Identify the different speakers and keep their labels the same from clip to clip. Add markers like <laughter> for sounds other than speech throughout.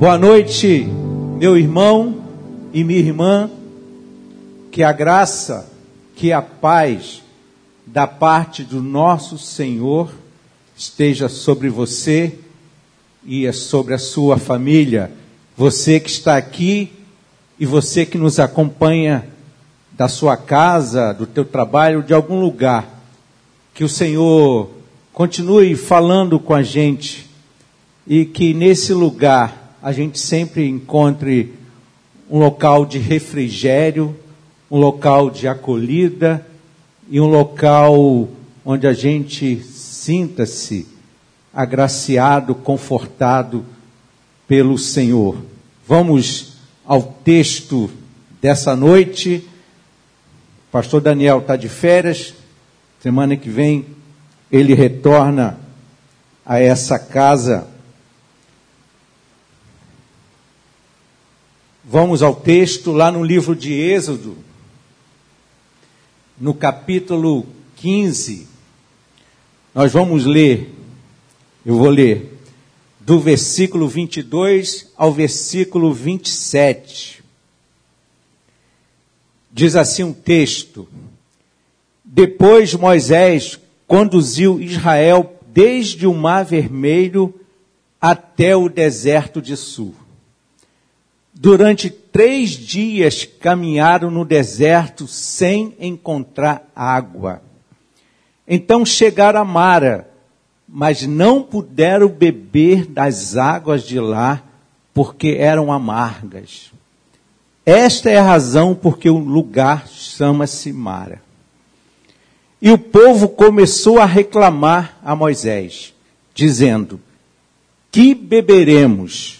Speaker 1: Boa noite, meu irmão e minha irmã. Que a graça, que a paz da parte do nosso Senhor esteja sobre você e é sobre a sua família. Você que está aqui e você que nos acompanha da sua casa, do teu trabalho, de algum lugar. Que o Senhor continue falando com a gente e que nesse lugar a gente sempre encontre um local de refrigério, um local de acolhida e um local onde a gente sinta-se agraciado, confortado pelo Senhor. Vamos ao texto dessa noite. O pastor Daniel está de férias. Semana que vem ele retorna a essa casa Vamos ao texto lá no livro de Êxodo, no capítulo 15. Nós vamos ler, eu vou ler, do versículo 22 ao versículo 27. Diz assim um texto: Depois Moisés conduziu Israel desde o Mar Vermelho até o deserto de Sul Durante três dias caminharam no deserto sem encontrar água. Então chegaram a Mara, mas não puderam beber das águas de lá, porque eram amargas. Esta é a razão porque o lugar chama-se Mara. E o povo começou a reclamar a Moisés, dizendo: Que beberemos?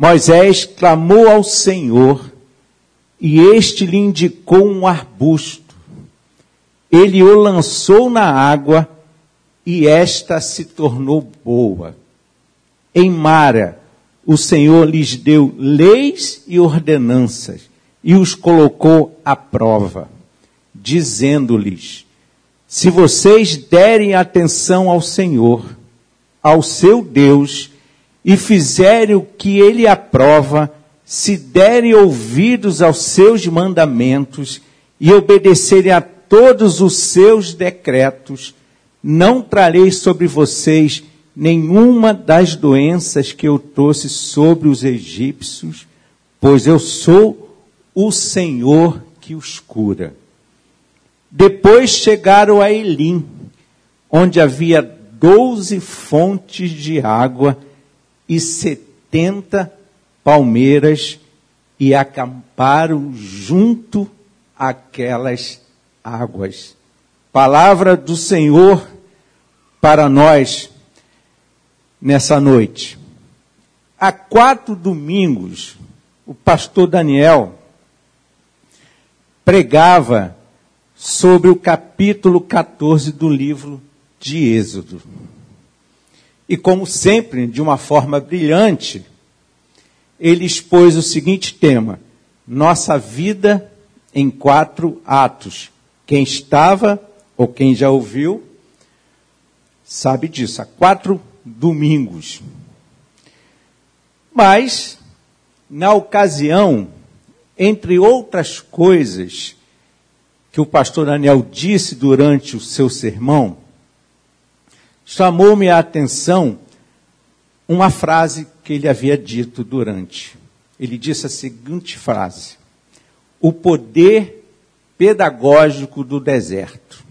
Speaker 1: Moisés clamou ao Senhor e este lhe indicou um arbusto. Ele o lançou na água e esta se tornou boa. Em Mara, o Senhor lhes deu leis e ordenanças e os colocou à prova, dizendo-lhes: Se vocês derem atenção ao Senhor, ao seu Deus, e fizerem o que ele aprova, se derem ouvidos aos seus mandamentos e obedecerem a todos os seus decretos, não trarei sobre vocês nenhuma das doenças que eu trouxe sobre os egípcios, pois eu sou o Senhor que os cura. Depois chegaram a Elim, onde havia doze fontes de água, e setenta palmeiras e acamparam junto àquelas águas. Palavra do Senhor para nós nessa noite. Há quatro domingos, o pastor Daniel pregava sobre o capítulo 14 do livro de Êxodo. E como sempre, de uma forma brilhante, ele expôs o seguinte tema: Nossa vida em quatro atos. Quem estava ou quem já ouviu sabe disso. Há quatro domingos. Mas, na ocasião, entre outras coisas que o pastor Daniel disse durante o seu sermão, chamou-me a atenção uma frase que ele havia dito durante. Ele disse a seguinte frase: O poder pedagógico do deserto.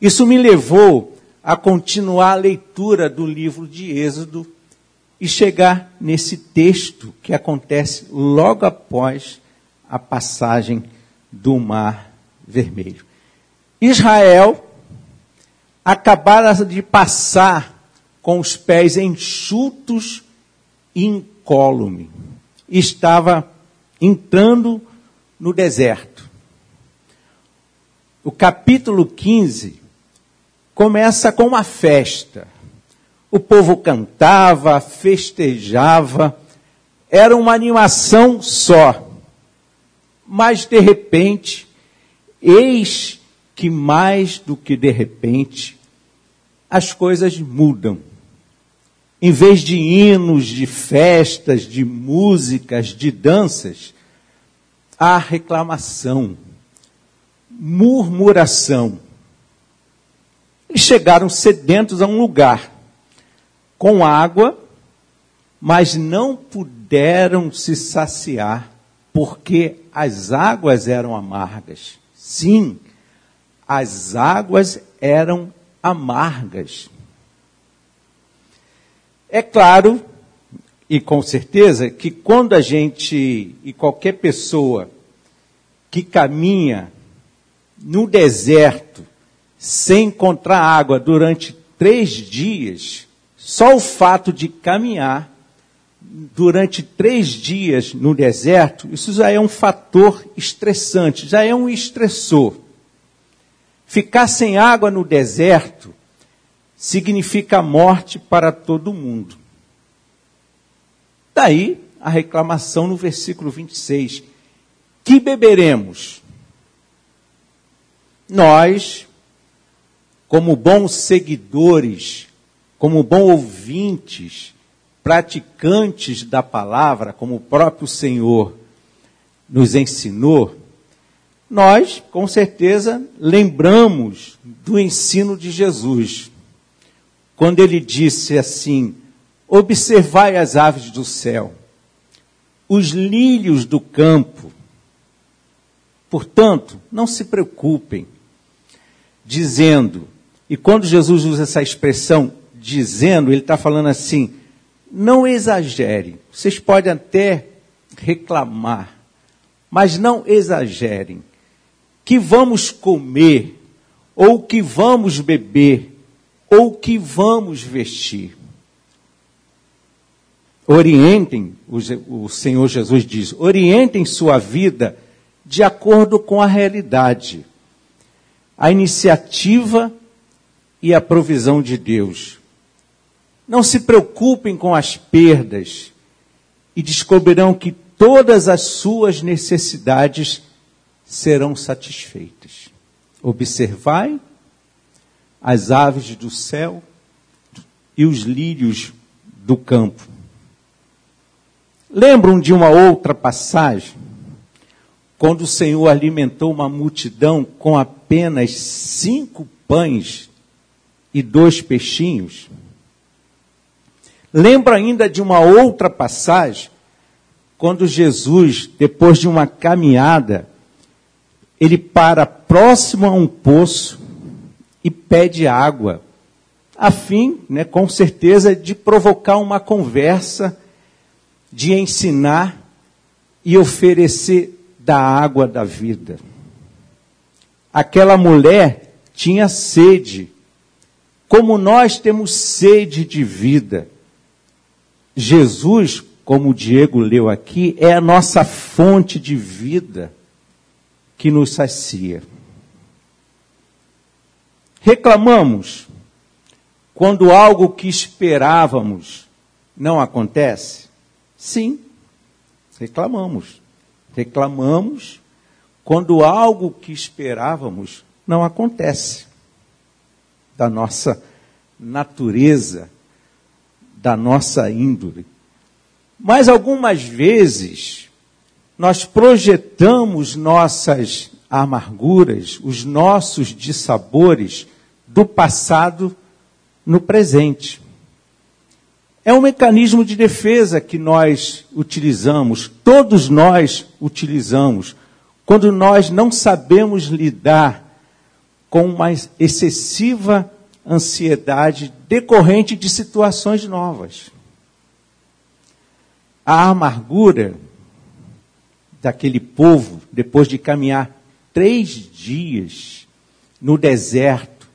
Speaker 1: Isso me levou a continuar a leitura do livro de Êxodo e chegar nesse texto que acontece logo após a passagem do Mar Vermelho. Israel acabara de passar com os pés enxutos e incólume. Estava entrando no deserto. O capítulo 15 começa com uma festa. O povo cantava, festejava, era uma animação só. Mas de repente, eis que mais do que de repente, as coisas mudam. em vez de hinos, de festas, de músicas, de danças, há reclamação, murmuração. Eles chegaram sedentos a um lugar com água, mas não puderam se saciar, porque as águas eram amargas. Sim, as águas eram amargas. É claro, e com certeza, que quando a gente e qualquer pessoa que caminha no deserto sem encontrar água durante três dias, só o fato de caminhar durante três dias no deserto, isso já é um fator estressante, já é um estressor. Ficar sem água no deserto significa morte para todo mundo. Daí a reclamação no versículo 26. Que beberemos? Nós, como bons seguidores, como bons ouvintes, praticantes da palavra, como o próprio Senhor nos ensinou, nós, com certeza, lembramos do ensino de Jesus quando ele disse assim: Observai as aves do céu, os lírios do campo. Portanto, não se preocupem, dizendo, e quando Jesus usa essa expressão, dizendo, ele está falando assim: não exagerem. Vocês podem até reclamar, mas não exagerem. Que vamos comer, ou que vamos beber, ou que vamos vestir. Orientem, o Senhor Jesus diz, orientem sua vida de acordo com a realidade, a iniciativa e a provisão de Deus. Não se preocupem com as perdas e descobrirão que todas as suas necessidades serão satisfeitas. Observai as aves do céu e os lírios do campo. Lembram de uma outra passagem? Quando o Senhor alimentou uma multidão com apenas cinco pães e dois peixinhos? Lembra ainda de uma outra passagem? Quando Jesus, depois de uma caminhada, ele para próximo a um poço e pede água, a fim, né, com certeza, de provocar uma conversa, de ensinar e oferecer da água da vida. Aquela mulher tinha sede, como nós temos sede de vida. Jesus, como o Diego leu aqui, é a nossa fonte de vida que nos sacia. Reclamamos quando algo que esperávamos não acontece? Sim, reclamamos. Reclamamos quando algo que esperávamos não acontece. Da nossa natureza, da nossa índole. Mas algumas vezes nós projetamos nossas amarguras, os nossos dissabores do passado no presente. É um mecanismo de defesa que nós utilizamos, todos nós utilizamos, quando nós não sabemos lidar com uma excessiva ansiedade decorrente de situações novas. A amargura daquele povo, depois de caminhar três dias no deserto,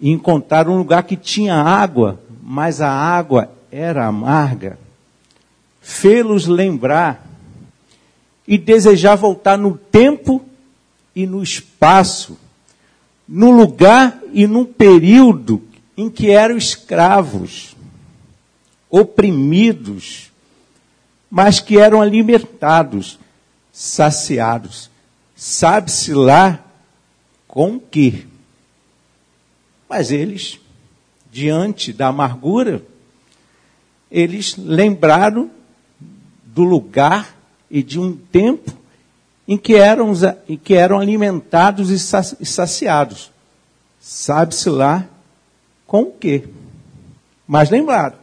Speaker 1: e encontraram um lugar que tinha água, mas a água era amarga, fê-los lembrar e desejar voltar no tempo e no espaço, no lugar e no período em que eram escravos, oprimidos, mas que eram alimentados, saciados. Sabe-se lá com que? Mas eles, diante da amargura, eles lembraram do lugar e de um tempo em que eram, em que eram alimentados e saciados. Sabe-se lá com o quê? Mas lembraram.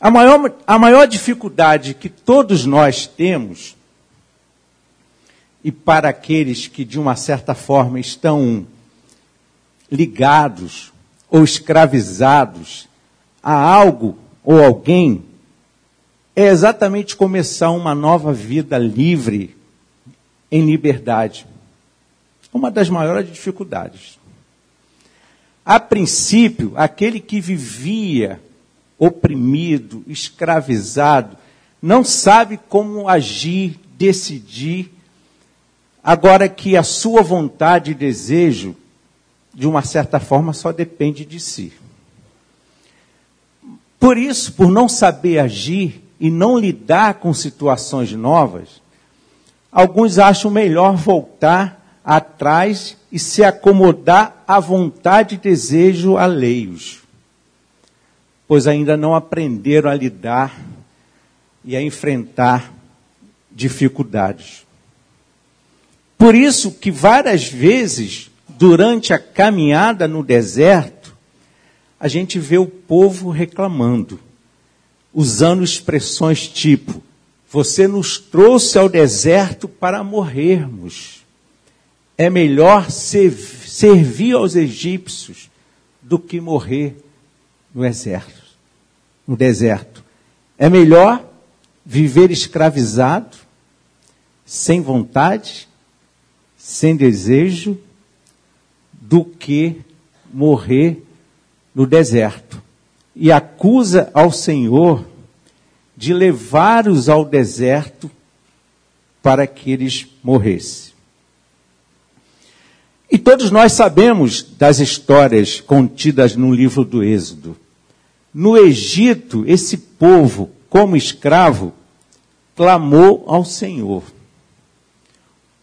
Speaker 1: A maior, a maior dificuldade que todos nós temos, e para aqueles que de uma certa forma estão ligados ou escravizados a algo ou alguém, é exatamente começar uma nova vida livre, em liberdade. Uma das maiores dificuldades. A princípio, aquele que vivia oprimido, escravizado, não sabe como agir, decidir, agora que a sua vontade e desejo, de uma certa forma, só depende de si. Por isso, por não saber agir e não lidar com situações novas, alguns acham melhor voltar atrás e se acomodar à vontade e desejo alheios, pois ainda não aprenderam a lidar e a enfrentar dificuldades. Por isso que várias vezes, durante a caminhada no deserto, a gente vê o povo reclamando, usando expressões tipo: Você nos trouxe ao deserto para morrermos é melhor servir aos egípcios do que morrer no exército, no deserto. É melhor viver escravizado, sem vontade, sem desejo, do que morrer no deserto. E acusa ao Senhor de levá-los ao deserto para que eles morressem. E todos nós sabemos das histórias contidas no livro do Êxodo. No Egito, esse povo, como escravo, clamou ao Senhor.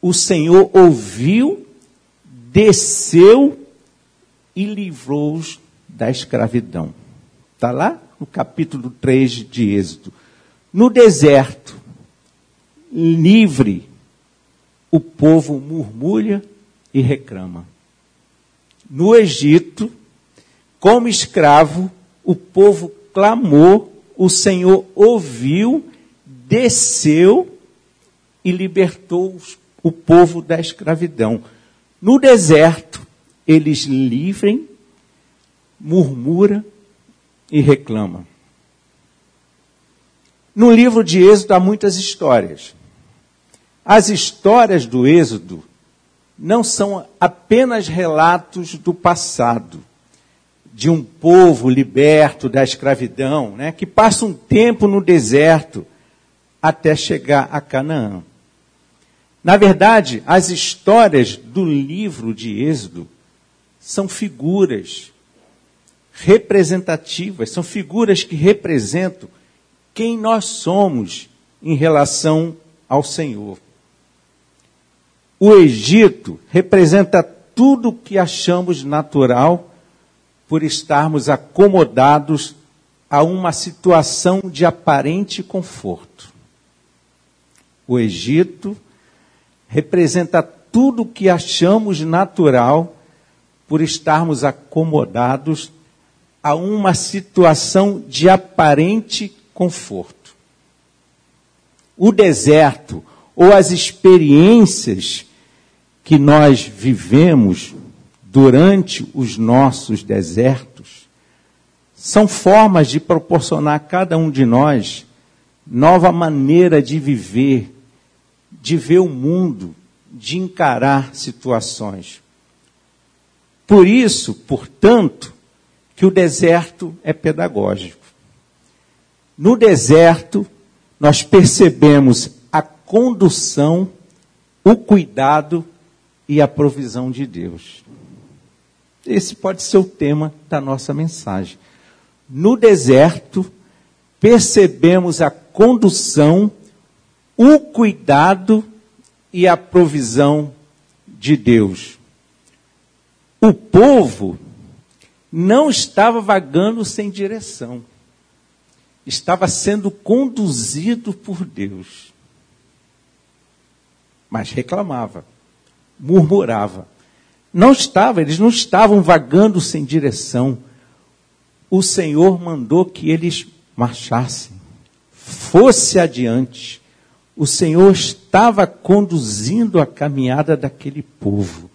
Speaker 1: O Senhor ouviu, desceu e livrou-os da escravidão. Está lá no capítulo 3 de Êxodo. No deserto, livre, o povo murmura e reclama. No Egito, como escravo, o povo clamou, o Senhor ouviu, desceu e libertou o povo da escravidão. No deserto, eles livrem, murmura e reclama. No livro de Êxodo há muitas histórias. As histórias do Êxodo não são apenas relatos do passado, de um povo liberto da escravidão, né, que passa um tempo no deserto até chegar a Canaã. Na verdade, as histórias do livro de Êxodo são figuras representativas, são figuras que representam quem nós somos em relação ao Senhor. O Egito representa tudo o que achamos natural por estarmos acomodados a uma situação de aparente conforto. O Egito representa tudo o que achamos natural por estarmos acomodados a uma situação de aparente conforto. O deserto ou as experiências que nós vivemos durante os nossos desertos são formas de proporcionar a cada um de nós nova maneira de viver, de ver o mundo, de encarar situações. Por isso, portanto, que o deserto é pedagógico. No deserto, nós percebemos a condução, o cuidado e a provisão de Deus. Esse pode ser o tema da nossa mensagem. No deserto, percebemos a condução, o cuidado e a provisão de Deus. O povo não estava vagando sem direção. estava sendo conduzido por Deus. Mas reclamava, murmurava. Não estava, eles não estavam vagando sem direção. O Senhor mandou que eles marchassem, fosse adiante. O Senhor estava conduzindo a caminhada daquele povo.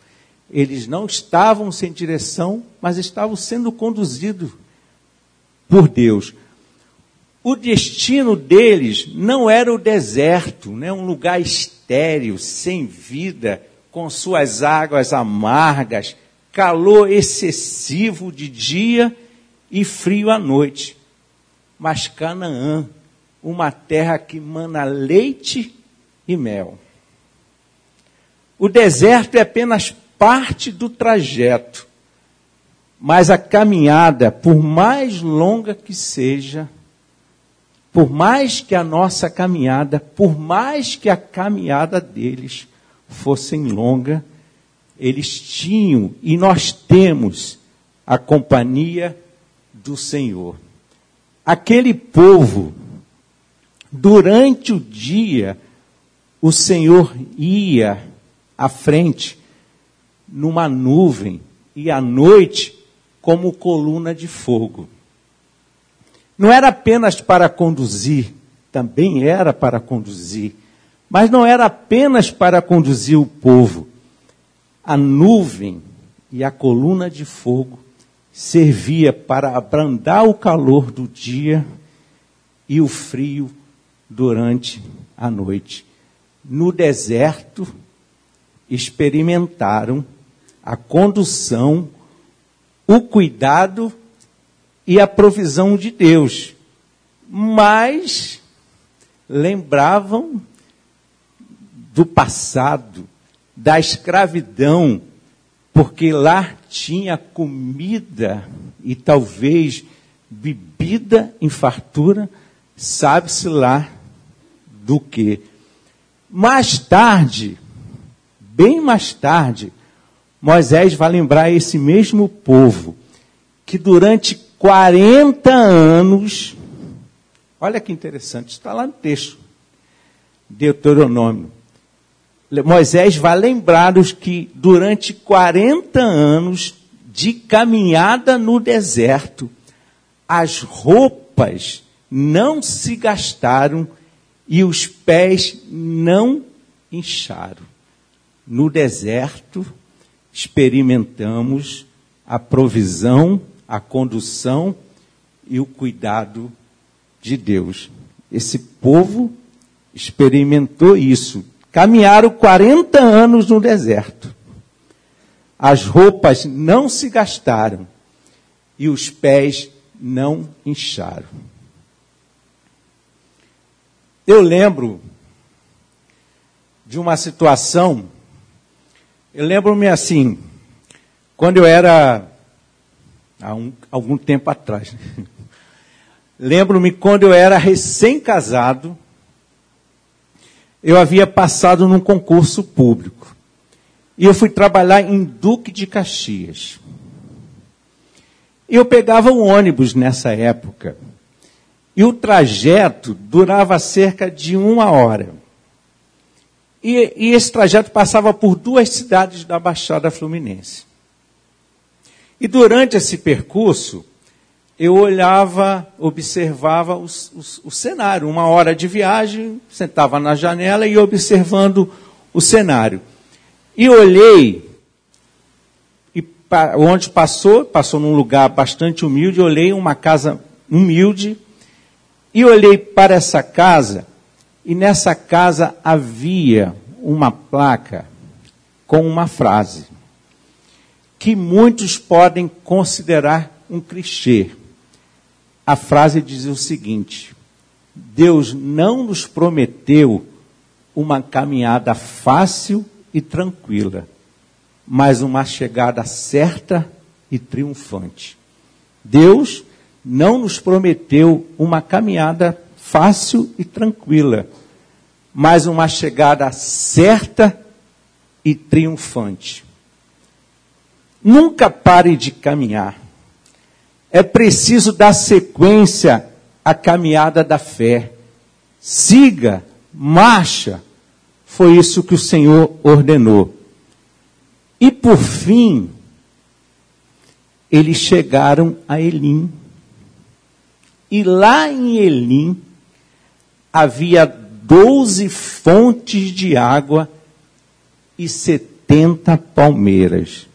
Speaker 1: Eles não estavam sem direção, mas estavam sendo conduzidos por Deus. O destino deles não era o deserto, né? um lugar estéril, sem vida, com suas águas amargas, calor excessivo de dia e frio à noite. Mas Canaã, uma terra que mana leite e mel. O deserto é apenas parte do trajeto, mas a caminhada, por mais longa que seja, por mais que a nossa caminhada, por mais que a caminhada deles fosse longa, eles tinham e nós temos a companhia do Senhor. Aquele povo Durante o dia, o Senhor ia à frente numa nuvem e à noite como coluna de fogo. Não era apenas para conduzir, também era para conduzir, mas não era apenas para conduzir o povo. A nuvem e a coluna de fogo servia para abrandar o calor do dia e o frio durante a noite. No deserto, experimentaram a condução, o cuidado e a provisão de Deus. Mas lembravam do passado, da escravidão, porque lá tinha comida e talvez bebida em fartura, sabe-se lá do que. Mais tarde, bem mais tarde, Moisés vai lembrar esse mesmo povo que durante 40 anos, olha que interessante, está lá no texto, Deuteronômio. Moisés vai lembrar-os que durante 40 anos de caminhada no deserto, as roupas não se gastaram e os pés não incharam. No deserto, experimentamos a provisão, a condução e o cuidado de Deus. Esse povo experimentou isso. Caminharam 40 anos no deserto. As roupas não se gastaram e os pés não incharam. Eu lembro de uma situação, eu lembro-me assim, quando eu era, há um, algum tempo atrás, <laughs> lembro-me quando eu era recém-casado, eu havia passado num concurso público. E eu fui trabalhar em Duque de Caxias. Eu pegava um ônibus nessa época. E o trajeto durava cerca de uma hora. E, e, esse trajeto passava por duas cidades da Baixada Fluminense. E durante esse percurso, eu olhava, observava o, o, o cenário. Uma hora de viagem, sentava na janela e observando o cenário. E olhei, e onde passou, passou num lugar bastante humilde, olhei uma casa humilde, e olhei para essa casa, e nessa casa havia uma placa com uma frase, que muitos podem considerar um clichê. A frase dizia o seguinte: Deus não nos prometeu uma caminhada fácil e tranquila, mas uma chegada certa e triunfante. Deus não nos prometeu uma caminhada fácil e tranquila, mas uma chegada certa e triunfante. Nunca pare de caminhar. É preciso dar sequência a caminhada da fé. Siga, marcha. Foi isso que o Senhor ordenou. E por fim, eles chegaram a Elim. E lá em Elim havia doze fontes de água e setenta palmeiras.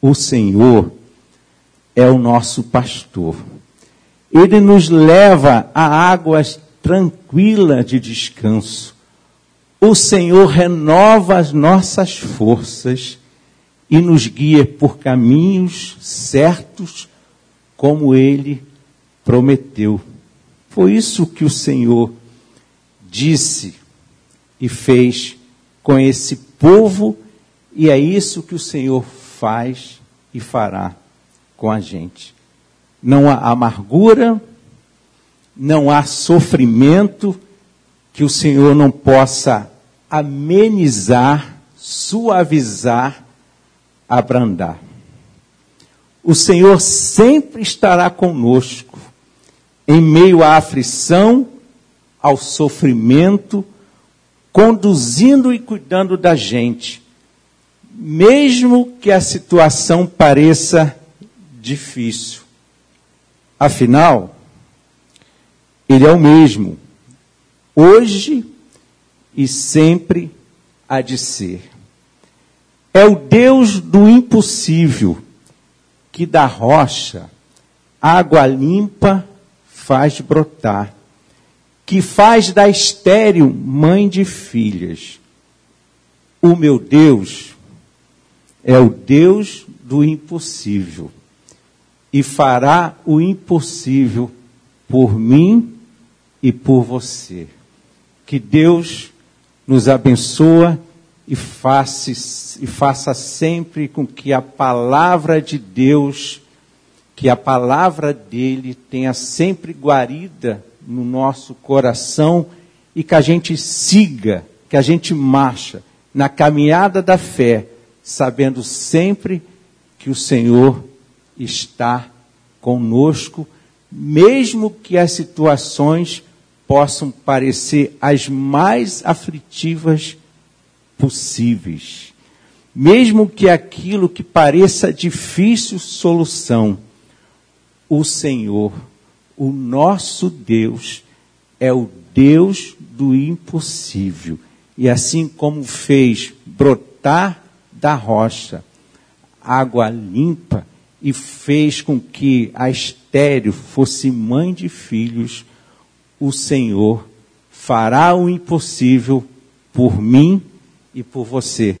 Speaker 1: O Senhor é o nosso pastor. Ele nos leva a águas tranquilas de descanso. O Senhor renova as nossas forças e nos guia por caminhos certos, como ele prometeu. Foi isso que o Senhor disse e fez com esse povo, e é isso que o Senhor faz e fará com a gente. Não há amargura, não há sofrimento que o Senhor não possa amenizar, suavizar, abrandar. O Senhor sempre estará conosco em meio à aflição, ao sofrimento, conduzindo e cuidando da gente, mesmo que a situação pareça difícil. Afinal, Ele é o mesmo, hoje e sempre há de ser. É o Deus do impossível, que da rocha água limpa faz brotar, que faz da estéril mãe de filhas. O meu Deus é o Deus do impossível e fará o impossível por mim e por você. Que Deus nos abençoe e faça, e faça sempre com que a palavra de Deus que a palavra dele tenha sempre guarida no nosso coração e que a gente siga, que a gente marcha na caminhada da fé, sabendo sempre que o Senhor está conosco, mesmo que as situações possam parecer as mais aflitivas possíveis. Mesmo que aquilo que pareça difícil solução, o Senhor, o nosso Deus, é o Deus do impossível. E assim como fez brotar da rocha água limpa e fez com que a estéreo fosse mãe de filhos, o Senhor fará o impossível por mim e por você.